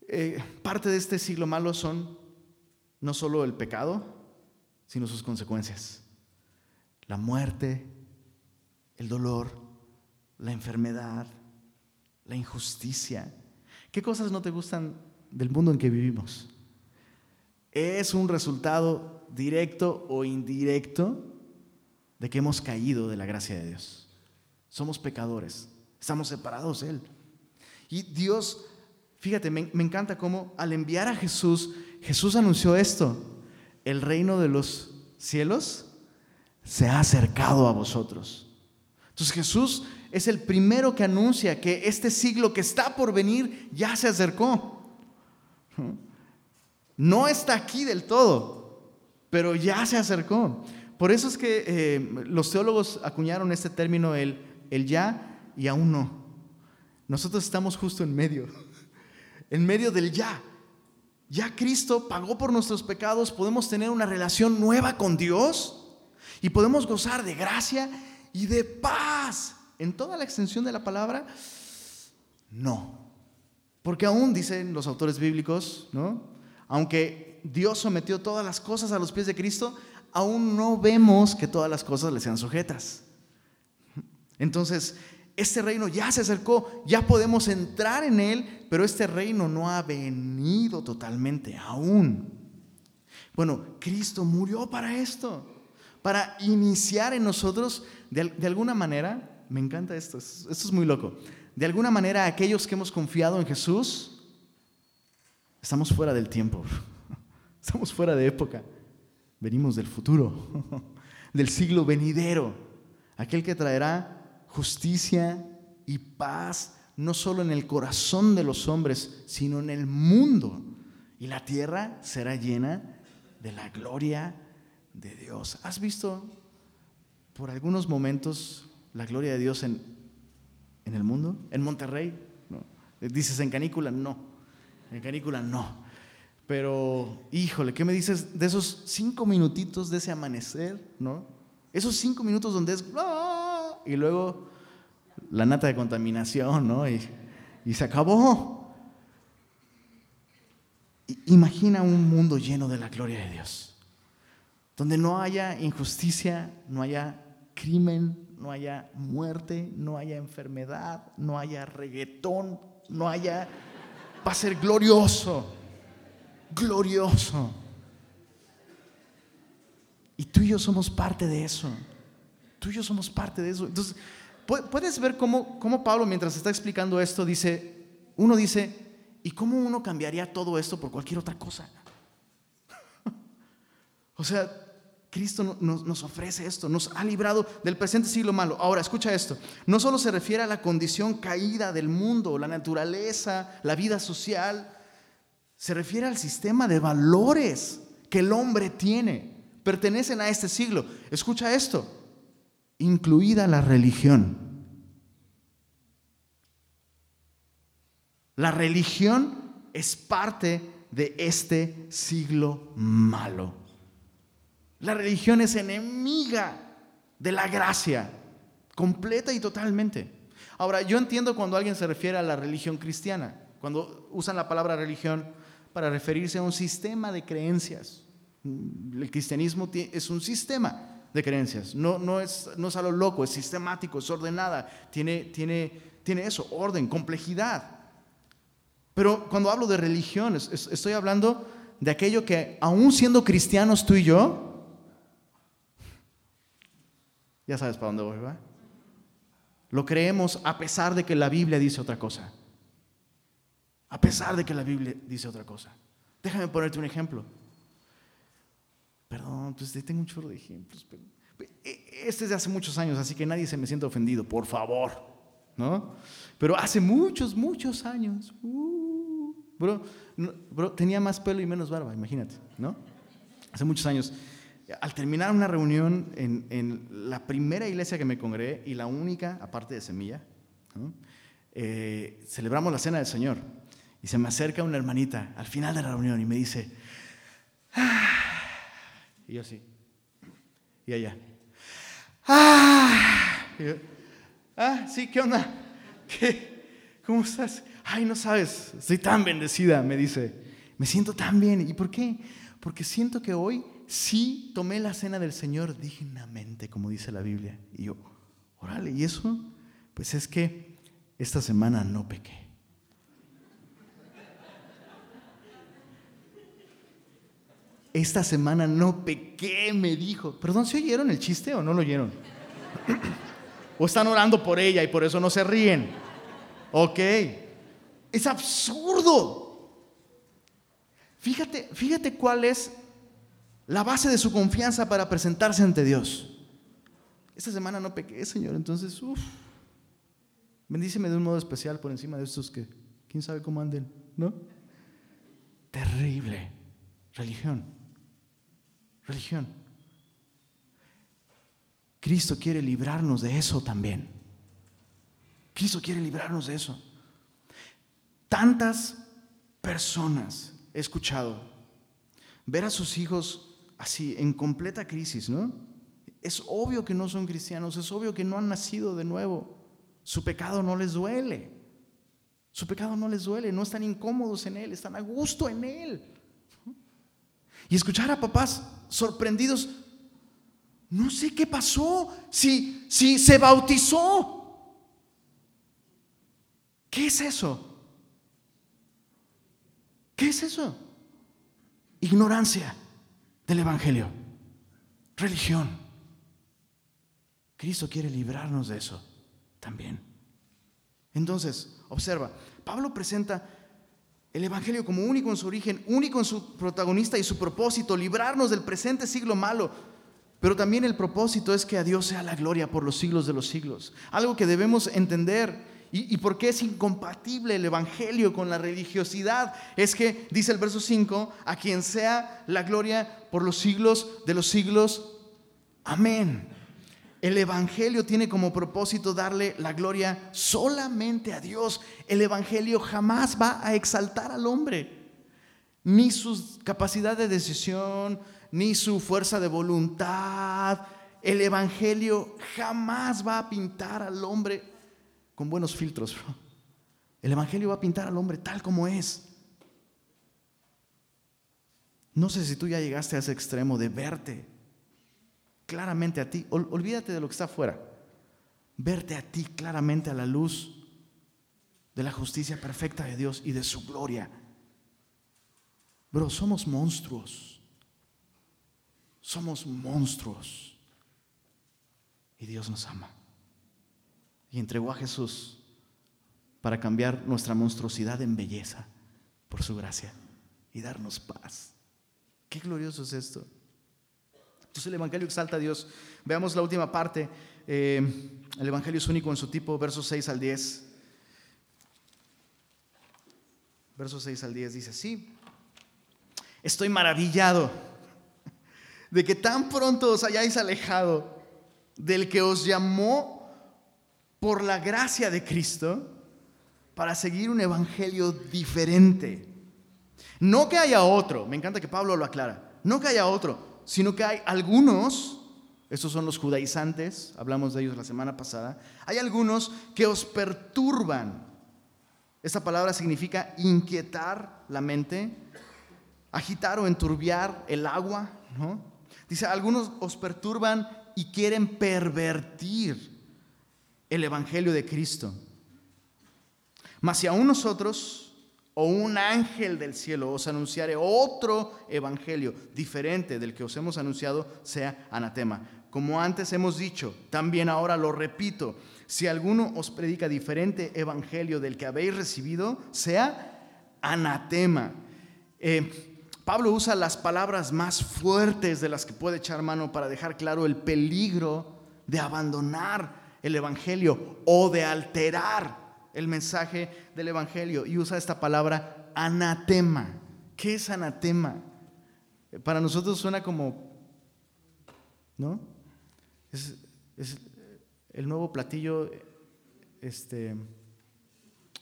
S1: Eh, parte de este siglo malo son no solo el pecado, sino sus consecuencias. La muerte, el dolor, la enfermedad, la injusticia. ¿Qué cosas no te gustan del mundo en que vivimos? Es un resultado directo o indirecto de que hemos caído de la gracia de Dios. Somos pecadores, estamos separados de Él. Y Dios, fíjate, me, me encanta cómo al enviar a Jesús, Jesús anunció esto el reino de los cielos se ha acercado a vosotros. Entonces Jesús es el primero que anuncia que este siglo que está por venir ya se acercó. No está aquí del todo, pero ya se acercó. Por eso es que eh, los teólogos acuñaron este término, el, el ya y aún no. Nosotros estamos justo en medio, (laughs) en medio del ya. Ya Cristo pagó por nuestros pecados, podemos tener una relación nueva con Dios y podemos gozar de gracia y de paz. En toda la extensión de la palabra, no. Porque aún dicen los autores bíblicos, ¿no? Aunque Dios sometió todas las cosas a los pies de Cristo, aún no vemos que todas las cosas le sean sujetas. Entonces, este reino ya se acercó, ya podemos entrar en él, pero este reino no ha venido totalmente aún. Bueno, Cristo murió para esto, para iniciar en nosotros de, alguna manera, me encanta esto, esto es muy loco, de alguna manera aquellos que hemos confiado en Jesús, estamos fuera del tiempo, (laughs) estamos fuera de época, venimos del futuro, (laughs) del siglo venidero, aquel que traerá justicia y paz, no solo en el corazón de los hombres, sino en el mundo. Y la tierra será llena de la gloria de Dios. ¿Has visto por algunos momentos la gloria de Dios en, en el mundo? ¿En Monterrey? ¿No? ¿Dices en canícula? No. En canícula no. Pero, híjole, ¿qué me dices de esos cinco minutitos de ese amanecer? ¿No? Esos cinco minutos donde es y luego la nata de contaminación, ¿no? Y, y se acabó. Imagina un mundo lleno de la gloria de Dios, donde no haya injusticia, no haya crimen, no haya muerte, no haya enfermedad, no haya reggaetón, no haya... Va a ser glorioso, glorioso. Y tú y yo somos parte de eso. Tú y yo somos parte de eso. Entonces, puedes ver cómo, cómo Pablo, mientras está explicando esto, dice, uno dice, ¿y cómo uno cambiaría todo esto por cualquier otra cosa? (laughs) o sea, Cristo nos, nos, ofrece esto, nos ha librado del presente siglo malo. Ahora, escucha esto, no solo se refiere a la condición caída del mundo, la naturaleza, la vida social, se refiere al sistema de valores que el hombre tiene, pertenecen a este siglo. Escucha esto, incluida la religión. La religión es parte de este siglo malo. La religión es enemiga de la gracia, completa y totalmente. Ahora, yo entiendo cuando alguien se refiere a la religión cristiana, cuando usan la palabra religión para referirse a un sistema de creencias. El cristianismo es un sistema de creencias, no, es, no loco, es sistemático, es ordenada, tiene eso, orden, complejidad. Pero cuando hablo de religión, estoy hablando de aquello que, aún siendo cristianos tú y yo, ya sabes para dónde voy, ¿va? Lo creemos a pesar de que la Biblia dice otra cosa. A pesar de que la Biblia dice otra cosa. Déjame ponerte un ejemplo. Perdón, pues tengo un chorro de ejemplos. Pero e, este es de hace muchos años, así que nadie se me siente ofendido, por favor. ¿No? Pero hace muchos, muchos años. Uh, bro, bro, tenía más pelo y menos barba, imagínate, ¿no? Hace muchos años al terminar una reunión en, la primera iglesia que me congregué y la única, aparte de Semilla, eh, celebramos la cena del Señor. Y se me acerca una hermanita al final de la reunión y me dice, ah", y yo así, y allá, ah, ah, sí, ¿qué onda? ¿Qué? ¿Cómo estás? Ay, no sabes, estoy tan bendecida, me dice, me siento tan bien. ¿Y por qué? Porque siento que hoy sí tomé la cena del Señor dignamente, como dice la Biblia. Y yo, órale, ¿y eso? Pues es que esta semana no pequé. Esta semana no pequé, me dijo. Perdón, ¿se oyeron el chiste o no lo oyeron? ¿O están orando por ella y por eso no se ríen? Ok. Es absurdo. Fíjate, fíjate cuál es la base de su confianza para presentarse ante Dios. Esta semana no pequé, Señor, entonces, uff, bendíceme de un modo especial por encima de estos que, quién sabe cómo anden, ¿no? Terrible. Religión. Religión. Cristo quiere librarnos de eso también. Cristo quiere librarnos de eso. Tantas personas he escuchado ver a sus hijos así, en completa crisis, ¿no? Es obvio que no son cristianos, es obvio que no han nacido de nuevo. Su pecado no les duele. Su pecado no les duele, no están incómodos en él, están a gusto en él. Y escuchar a papás sorprendidos, no sé qué pasó, si, si se bautizó. ¿Qué es eso? ¿Qué es eso? Ignorancia del Evangelio. Religión. Cristo quiere librarnos de eso también. Entonces, observa, Pablo presenta el Evangelio como único en su origen, único en su protagonista y su propósito, librarnos del presente siglo malo. Pero también el propósito es que a Dios sea la gloria por los siglos de los siglos. Algo que debemos entender ¿Y, por qué es incompatible el Evangelio con la religiosidad? Es que, dice el verso 5, a quien sea la gloria por los siglos de los siglos. Amén. El Evangelio tiene como propósito darle la gloria solamente a Dios. El Evangelio jamás va a exaltar al hombre, ni su capacidad de decisión, ni su fuerza de voluntad. El Evangelio jamás va a pintar al hombre con buenos filtros. El Evangelio va a pintar al hombre tal como es. No sé si tú ya llegaste a ese extremo de verte claramente a ti. olvídate de lo que está afuera. Verte a ti claramente a la luz de la justicia perfecta de Dios y de su gloria. Bro, somos monstruos. Somos monstruos. Y Dios nos ama y entregó a Jesús para cambiar nuestra monstruosidad en belleza por su gracia y darnos paz. Qué glorioso es esto. Entonces el Evangelio exalta a Dios. Veamos la última parte. Eh, el Evangelio es único en su tipo, versos 6 al 10. Versos 6 al 10 dice así. Estoy maravillado de que tan pronto os hayáis alejado del que os llamó por la gracia de Cristo para seguir un evangelio diferente. No que haya otro, me encanta que Pablo lo aclara, no que haya otro, sino que hay algunos, estos son los judaizantes, hablamos de ellos la semana pasada, hay algunos que os perturban. Esta palabra significa inquietar la mente, agitar o enturbiar el agua, ¿no? Dice, algunos os perturban y quieren pervertir el Evangelio de Cristo. Mas si aún nosotros o un ángel del cielo os anunciare otro evangelio diferente del que os hemos anunciado, sea anatema. Como antes hemos dicho, también ahora lo repito, si alguno os predica diferente evangelio del que habéis recibido, sea anatema. Eh, Pablo usa las palabras más fuertes de las que puede echar mano para dejar claro el peligro de abandonar el evangelio o de alterar el mensaje del Evangelio y usa esta palabra anatema. ¿Qué es anatema? Para nosotros suena como, ¿no? Es, el nuevo platillo este,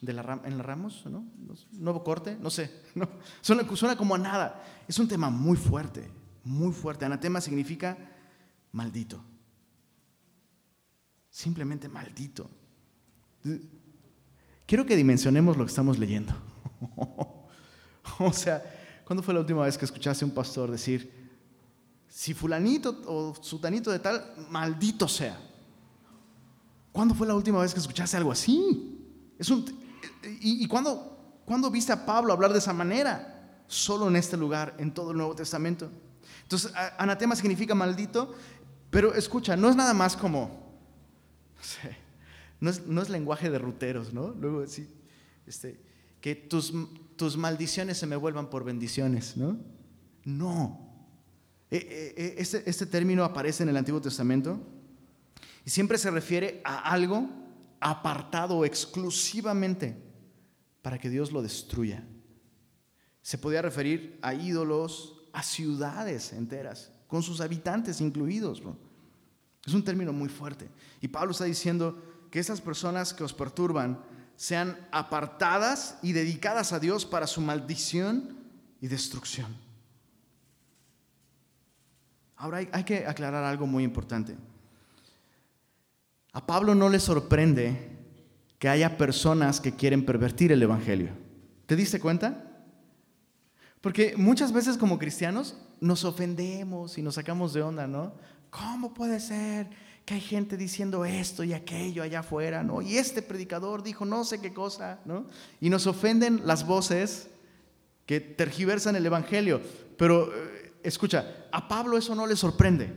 S1: de la, en la Ramos, ¿no? Nuevo corte, no sé. (laughs) No, suena, suena como a nada. Es un tema muy fuerte, muy fuerte. Anatema significa maldito. Simplemente maldito. Quiero que dimensionemos lo que estamos leyendo. (laughs) o sea, ¿cuándo fue la última vez que escuchaste un pastor decir, si fulanito o sutanito de tal, maldito sea? ¿Cuándo fue la última vez que escuchaste algo así? Es un, ¿Y, y cuándo, cuándo viste a Pablo hablar de esa manera? Solo en este lugar, en todo el Nuevo Testamento. Entonces, anatema significa maldito, pero escucha, no es nada más como, no sé, no es, lenguaje de ruteros, ¿no? Luego sí, este, que tus, tus maldiciones se me vuelvan por bendiciones, ¿no? No. E, e, e, este, este término aparece en el Antiguo Testamento y siempre se refiere a algo apartado exclusivamente para que Dios lo destruya. Se podía referir a ídolos, a ciudades enteras, con sus habitantes incluidos. Es un término muy fuerte. Y Pablo está diciendo, que esas personas que os perturban sean apartadas y dedicadas a Dios para su maldición y destrucción. Ahora hay, que aclarar algo muy importante. A Pablo no le sorprende que haya personas que quieren pervertir el Evangelio. ¿Te diste cuenta? Porque muchas veces como cristianos nos ofendemos y nos sacamos de onda, ¿no? ¿Cómo puede ser que hay gente diciendo esto y aquello allá afuera, ¿no? Y este predicador dijo no sé qué cosa, ¿no? Y nos ofenden las voces que tergiversan el Evangelio. Pero eh, escucha, a Pablo eso no le sorprende.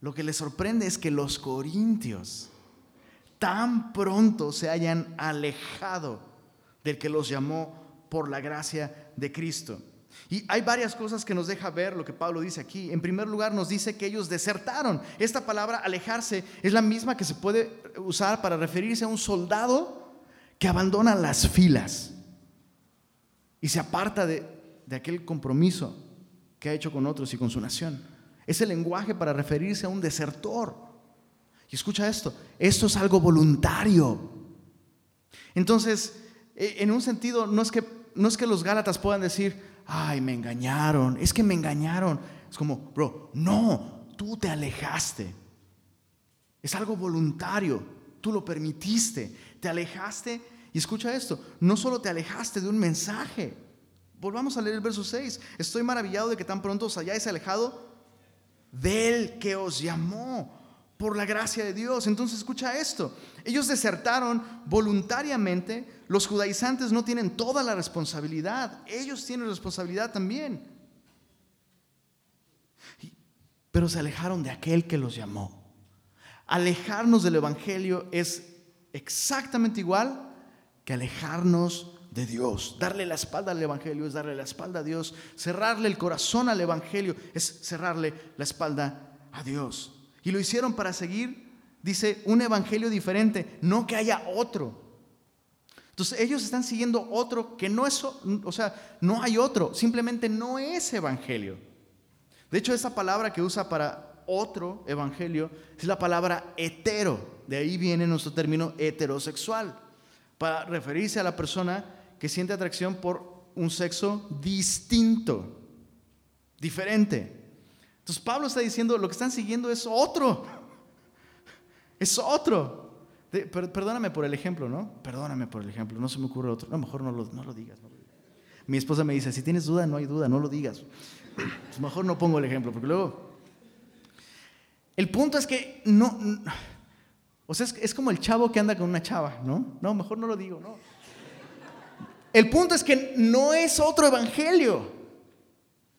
S1: Lo que le sorprende es que los corintios tan pronto se hayan alejado del que los llamó por la gracia de Cristo. Y hay varias cosas que nos deja ver lo que Pablo dice aquí. En primer lugar, nos dice que ellos desertaron. Esta palabra alejarse es la misma que se puede usar para referirse a un soldado que abandona las filas y se aparta de, aquel compromiso que ha hecho con otros y con su nación. Es el lenguaje para referirse a un desertor. Escucha esto, esto es algo voluntario. Entonces, e, en un sentido, no es que, no es que los Gálatas puedan decir, ay, me engañaron, es que me engañaron. Es como, bro, no, tú te alejaste. Es algo voluntario, tú lo permitiste, te alejaste. Y escucha esto, no solo te alejaste de un mensaje. Volvamos a leer el verso 6. Estoy maravillado de que tan pronto os hayáis alejado del que os llamó por la gracia de Dios. Entonces escucha esto. Ellos desertaron voluntariamente. Los judaizantes no tienen toda la responsabilidad. Ellos tienen responsabilidad también. Pero se alejaron de aquel que los llamó. Alejarnos del Evangelio es exactamente igual que alejarnos de Dios. Darle la espalda al Evangelio es darle la espalda a Dios. Cerrarle el corazón al Evangelio es cerrarle la espalda a Dios. Y lo hicieron para seguir, dice, un evangelio diferente, no que haya otro. Entonces ellos están siguiendo otro que no es, o sea, no hay otro, simplemente no es evangelio. De hecho, esa palabra que usa para otro evangelio es la palabra hetero. De ahí viene nuestro término heterosexual, para referirse a la persona que siente atracción por un sexo distinto, diferente. Entonces Pablo está diciendo, lo que están siguiendo es otro, es otro. perdóname por el ejemplo, ¿no? Perdóname por el ejemplo, no se me ocurre otro. No, mejor no lo, no lo digas. Mi esposa me dice, si tienes duda, no hay duda, no lo digas. Pues mejor no pongo el ejemplo, porque luego... El punto es que no... O sea, es, es como el chavo que anda con una chava, ¿no? No, mejor no lo digo, ¿no? El punto es que no es otro evangelio,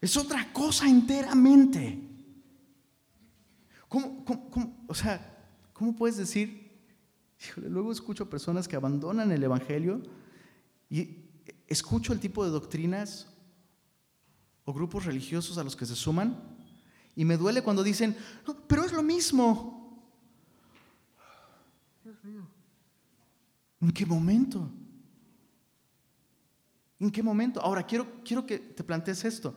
S1: es otra cosa enteramente. ¿Cómo, o sea, ¿cómo puedes decir? luego escucho personas que abandonan el evangelio y escucho el tipo de doctrinas o grupos religiosos a los que se suman y me duele cuando dicen, pero es lo mismo. ¿En qué momento? ¿En qué momento? Ahora, quiero, quiero que te plantees esto.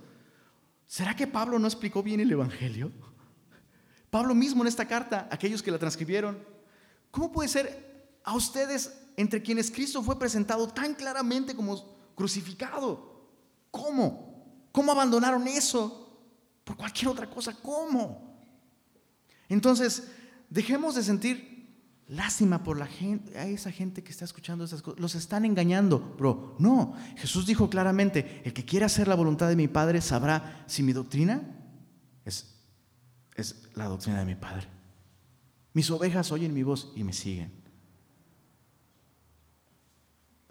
S1: ¿Será que Pablo no explicó bien el Evangelio? Pablo mismo en esta carta, aquellos que la transcribieron, ¿cómo puede ser a ustedes entre quienes Cristo fue presentado tan claramente como crucificado? ¿Cómo? ¿Cómo abandonaron eso por cualquier otra cosa? ¿Cómo? Entonces, dejemos de sentir Lástima por la gente, a esa gente que está escuchando esas cosas. Los están engañando, bro. No, Jesús dijo claramente, el que quiera hacer la voluntad de mi Padre sabrá si mi doctrina es, es la doctrina de mi Padre. Mis ovejas oyen mi voz y me siguen.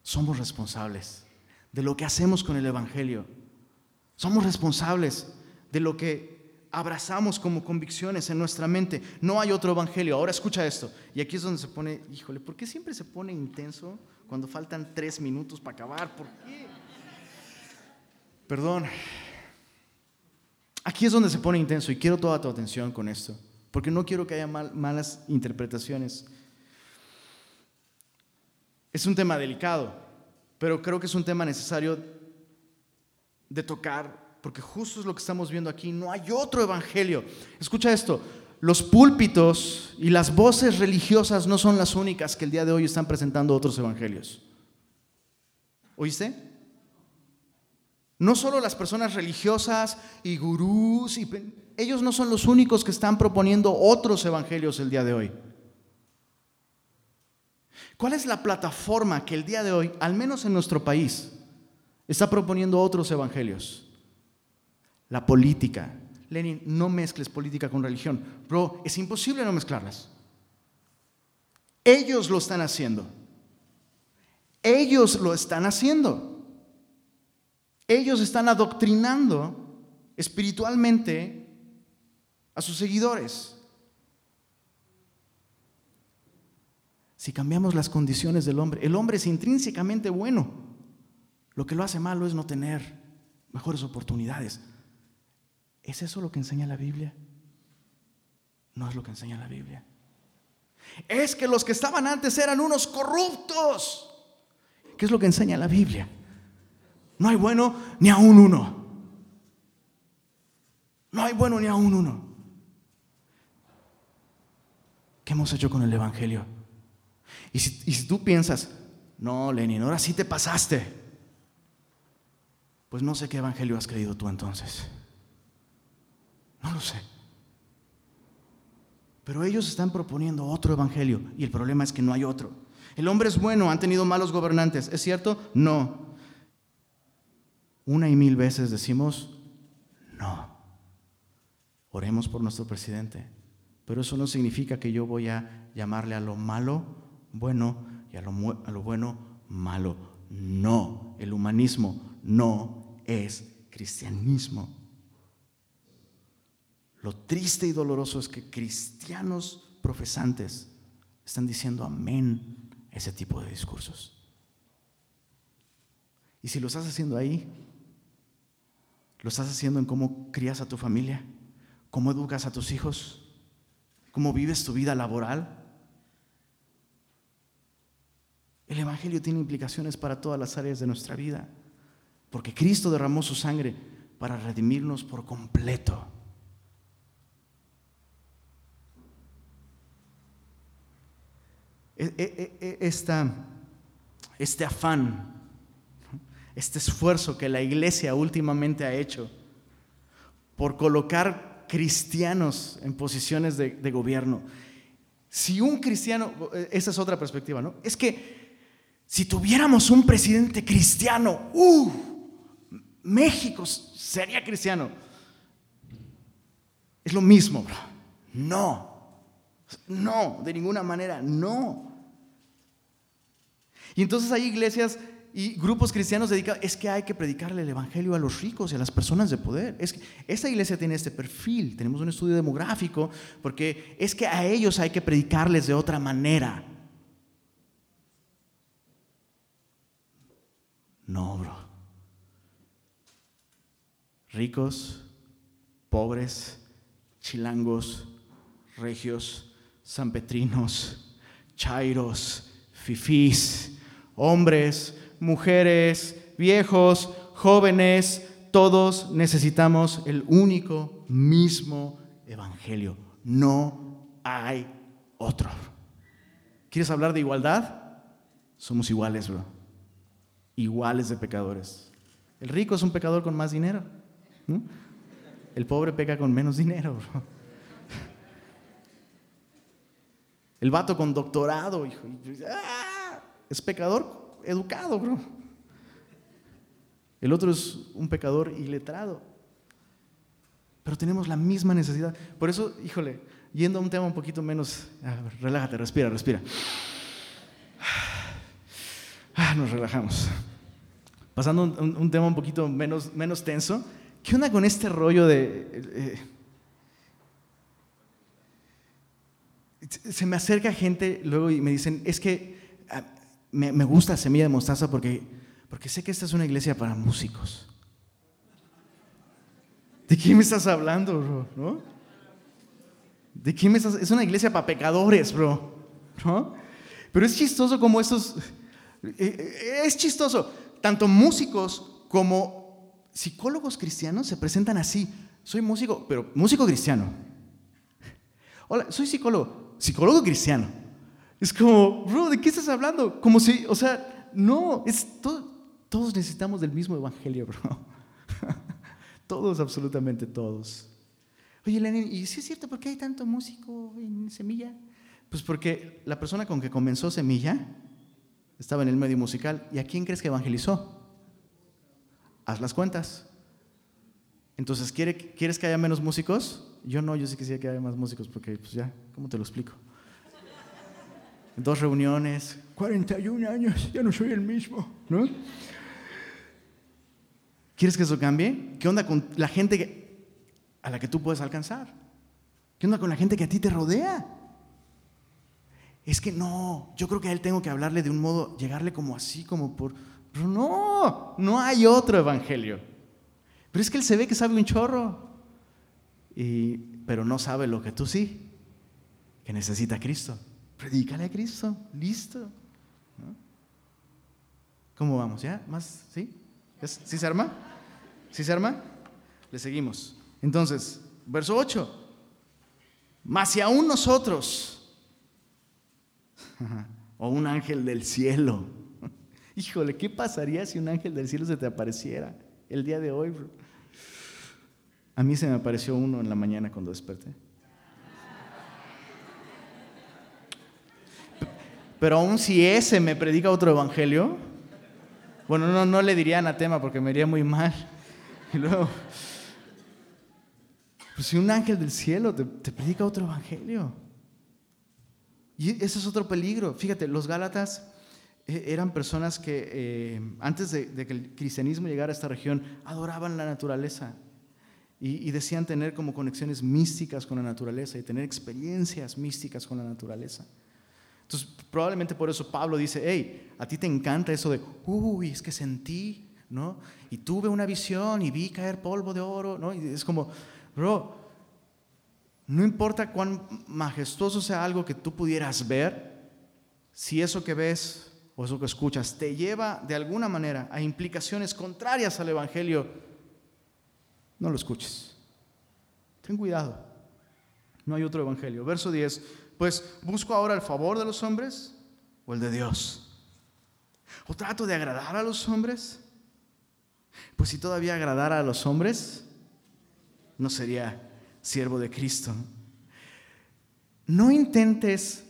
S1: Somos responsables de lo que hacemos con el Evangelio. Somos responsables de lo que abrazamos como convicciones en nuestra mente. No hay otro evangelio. Ahora escucha esto. Y aquí es donde se pone, híjole, ¿por qué siempre se pone intenso cuando faltan tres minutos para acabar? ¿Por qué? Perdón. Aquí es donde se pone intenso y quiero toda tu atención con esto, porque no quiero que haya malas interpretaciones. Es un tema delicado, pero creo que es un tema necesario de tocar porque justo es lo que estamos viendo aquí, no hay otro evangelio. Escucha esto, los púlpitos y las voces religiosas no son las únicas que el día de hoy están presentando otros evangelios. ¿Oíste? No solo las personas religiosas y gurús, y, ellos no son los únicos que están proponiendo otros evangelios el día de hoy. ¿Cuál es la plataforma que el día de hoy, al menos en nuestro país, está proponiendo otros evangelios? La política. Lenin, no mezcles política con religión. Bro, es imposible no mezclarlas. Ellos lo están haciendo. Ellos lo están haciendo. Ellos están adoctrinando espiritualmente a sus seguidores. Si cambiamos las condiciones del hombre, el hombre es intrínsecamente bueno. Lo que lo hace malo es no tener mejores oportunidades. ¿Es eso lo que enseña la Biblia? No es lo que enseña la Biblia. Es que los que estaban antes eran unos corruptos. ¿Qué es lo que enseña la Biblia? No hay bueno ni aún uno. No hay bueno ni aún uno. ¿Qué hemos hecho con el Evangelio? Y si, y si tú piensas, no, Lenin, ahora sí te pasaste, pues no sé qué Evangelio has creído tú entonces. No lo sé. Pero ellos están proponiendo otro evangelio y el problema es que no hay otro. El hombre es bueno, han tenido malos gobernantes, ¿es cierto? No. Una y mil veces decimos, no. Oremos por nuestro presidente. Pero eso no significa que yo voy a llamarle a lo malo bueno y a lo, a lo bueno malo. No, el humanismo no es cristianismo. Lo triste y doloroso es que cristianos profesantes están diciendo amén a ese tipo de discursos. Y si lo estás haciendo ahí, lo estás haciendo en cómo crías a tu familia, cómo educas a tus hijos, cómo vives tu vida laboral. El Evangelio tiene implicaciones para todas las áreas de nuestra vida, porque Cristo derramó su sangre para redimirnos por completo. E, e, e, este afán, este esfuerzo que la iglesia últimamente ha hecho por colocar cristianos en posiciones de, gobierno. Si un cristiano, esa es otra perspectiva, ¿no? Es que si tuviéramos un presidente cristiano, ¡uh! México sería cristiano. Es lo mismo, bro. No, no, de ninguna manera, no. Y entonces hay iglesias y grupos cristianos dedicados, es que hay que predicarle el Evangelio a los ricos y a las personas de poder. Es que esta iglesia tiene este perfil, tenemos un estudio demográfico, porque es que a ellos hay que predicarles de otra manera. No, bro. Ricos, pobres, chilangos, regios, sanpetrinos, chairos, fifís, hombres, mujeres, viejos, jóvenes, todos necesitamos el único, mismo evangelio. No hay otro. ¿Quieres hablar de igualdad? Somos iguales, bro. Iguales de pecadores. El rico es un pecador con más dinero. El pobre peca con menos dinero, bro. El vato con doctorado, hijo, ¡ah! Es pecador educado, bro. El otro es un pecador iletrado. Pero tenemos la misma necesidad. Por eso, híjole, yendo a un tema un poquito menos, relájate, respira, respira. Ah, nos relajamos. Pasando un, un, tema un poquito menos, menos tenso. ¿Qué onda con este rollo de... Eh, eh, se me acerca gente luego y me dicen, es que me, gusta Semilla de Mostaza porque, porque sé que esta es una iglesia para músicos. ¿De quién me estás hablando, bro? ¿De quién me? Es una iglesia para pecadores, bro. ¿No? Pero es chistoso como estos... Eh, eh, es chistoso. Tanto músicos como psicólogos cristianos se presentan así. Soy músico, pero músico cristiano. Hola, soy psicólogo, psicólogo cristiano. Es como, bro, ¿de qué estás hablando? Como si, o sea, no, es todos necesitamos del mismo evangelio, bro. (laughs) todos, absolutamente todos. Oye, Lenin, ¿y si es cierto por qué hay tanto músico en Semilla? Pues porque la persona con que comenzó Semilla estaba en el medio musical. ¿Y a quién crees que evangelizó? Haz las cuentas. Entonces, ¿quieres que haya menos músicos? Yo no, yo sí quisiera que haya más músicos porque, pues ya, ¿cómo te lo explico? Dos reuniones, 41 años, ya no soy el mismo, ¿no? ¿Quieres que eso cambie? ¿Qué onda con la gente a la que tú puedes alcanzar? ¿Qué onda con la gente que a ti te rodea? Es que no, yo creo que a él tengo que hablarle de un modo, llegarle como así, como por... Pero no, no hay otro evangelio. Pero es que él se ve que sabe un chorro, y, pero no sabe lo que tú sí, que necesita Cristo. Predícale a Cristo, listo. ¿Cómo vamos? ¿Ya? ¿Más? ¿Sí? ¿Sí se arma? ¿Sí se arma? Le seguimos. Entonces, verso 8. Mas si aún nosotros, (laughs) o un ángel del cielo, (laughs) híjole, ¿qué pasaría si un ángel del cielo se te apareciera el día de hoy? A mí se me apareció uno en la mañana cuando desperté. Pero aún si ese me predica otro evangelio, bueno, no, no le diría anatema porque me iría muy mal. (laughs) Y luego, pues si un ángel del cielo te, predica otro evangelio. Y ese es otro peligro. Fíjate, los Gálatas eh, eran personas que eh, antes de, que el cristianismo llegara a esta región adoraban la naturaleza y, decían tener como conexiones místicas con la naturaleza y tener experiencias místicas con la naturaleza. Entonces, probablemente por eso Pablo dice, hey, a ti te encanta eso de, uy, es que sentí, ¿no? Y tuve una visión y vi caer polvo de oro, ¿no? Y es como, bro, no importa cuán majestuoso sea algo que tú pudieras ver, si eso que ves o eso que escuchas te lleva de alguna manera a implicaciones contrarias al Evangelio, no lo escuches. Ten cuidado. No hay otro Evangelio. Verso 10. Pues busco ahora el favor de los hombres o el de Dios. O trato de agradar a los hombres. Pues si todavía agradara a los hombres, no sería siervo de Cristo. No intentes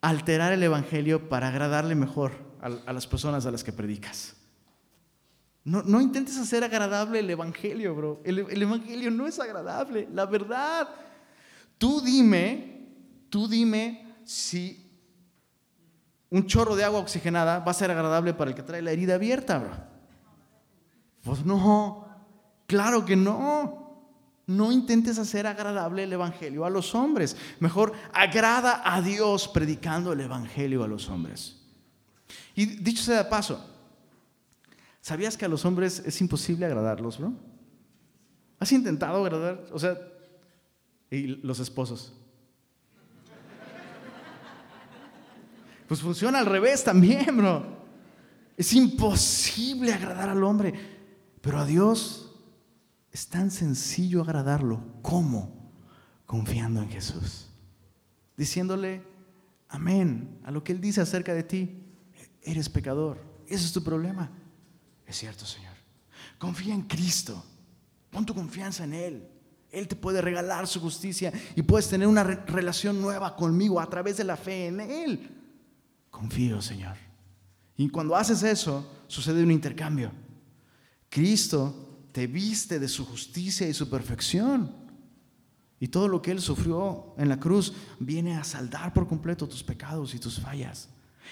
S1: alterar el Evangelio para agradarle mejor a, las personas a las que predicas. No, no, intentes hacer agradable el Evangelio, bro. El, el, Evangelio no es agradable, la verdad. Tú dime, tú dime si un chorro de agua oxigenada va a ser agradable para el que trae la herida abierta, bro. Pues no, claro que no. No intentes hacer agradable el Evangelio a los hombres. Mejor agrada a Dios predicando el Evangelio a los hombres. Y dicho sea de paso, ¿sabías que a los hombres es imposible agradarlos, bro? ¿Has intentado agradar? O sea, y los esposos. Pues funciona al revés también, bro. Es imposible agradar al hombre, pero a Dios es tan sencillo agradarlo. ¿Cómo? Confiando en Jesús. Diciéndole amén a lo que Él dice acerca de ti. Eres pecador. Ese es tu problema. Es cierto, Señor. Confía en Cristo. Pon tu confianza en Él. Él te puede regalar su justicia y puedes tener una relación nueva conmigo a través de la fe en Él. Confío, Señor. Y cuando haces eso, sucede un intercambio. Cristo te viste de su justicia y su perfección. Y todo lo que Él sufrió en la cruz viene a saldar por completo tus pecados y tus fallas.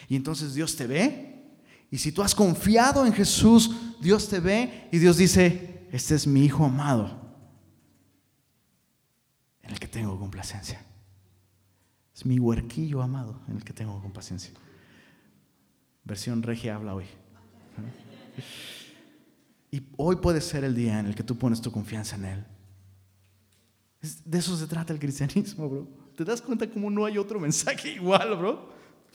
S1: Y entonces Dios te ve. Y si tú has confiado en Jesús, Dios te ve y Dios dice, este es mi Hijo amado, en el que tengo complacencia. Es mi huerquillo amado en el que tengo complacencia. Versión regia habla hoy. Y hoy puede ser el día en el que tú pones tu confianza en Él. De eso se trata el cristianismo, bro. ¿Te das cuenta cómo no hay otro mensaje igual, bro?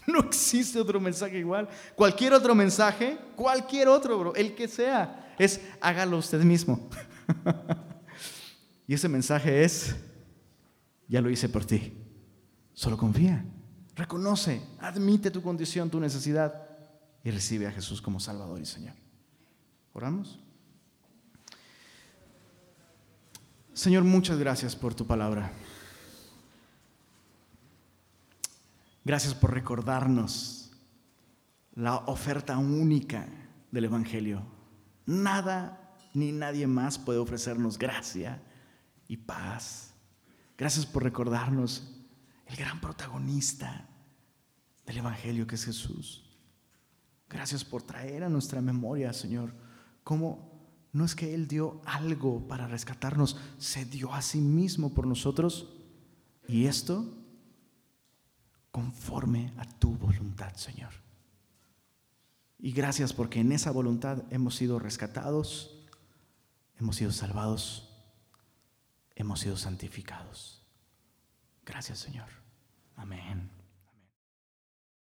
S1: No existe otro mensaje igual. Cualquier otro mensaje, cualquier otro, bro, el que sea, es hágalo usted mismo. (laughs) y ese mensaje es, ya lo hice por ti. Solo confía, reconoce, admite tu condición, tu necesidad y recibe a Jesús como Salvador y Señor. ¿Oramos? Señor, muchas gracias por tu palabra. Gracias por recordarnos la oferta única del Evangelio. Nada ni nadie más puede ofrecernos gracia y paz. Gracias por recordarnos el gran protagonista del Evangelio que es Jesús. Gracias por traer a nuestra memoria, Señor, cómo no es que Él dio algo para rescatarnos, se dio a sí mismo por nosotros. Y esto conforme a tu voluntad, Señor. Y gracias porque en esa voluntad hemos sido rescatados, hemos sido salvados, hemos sido santificados. Gracias, Señor. Amén.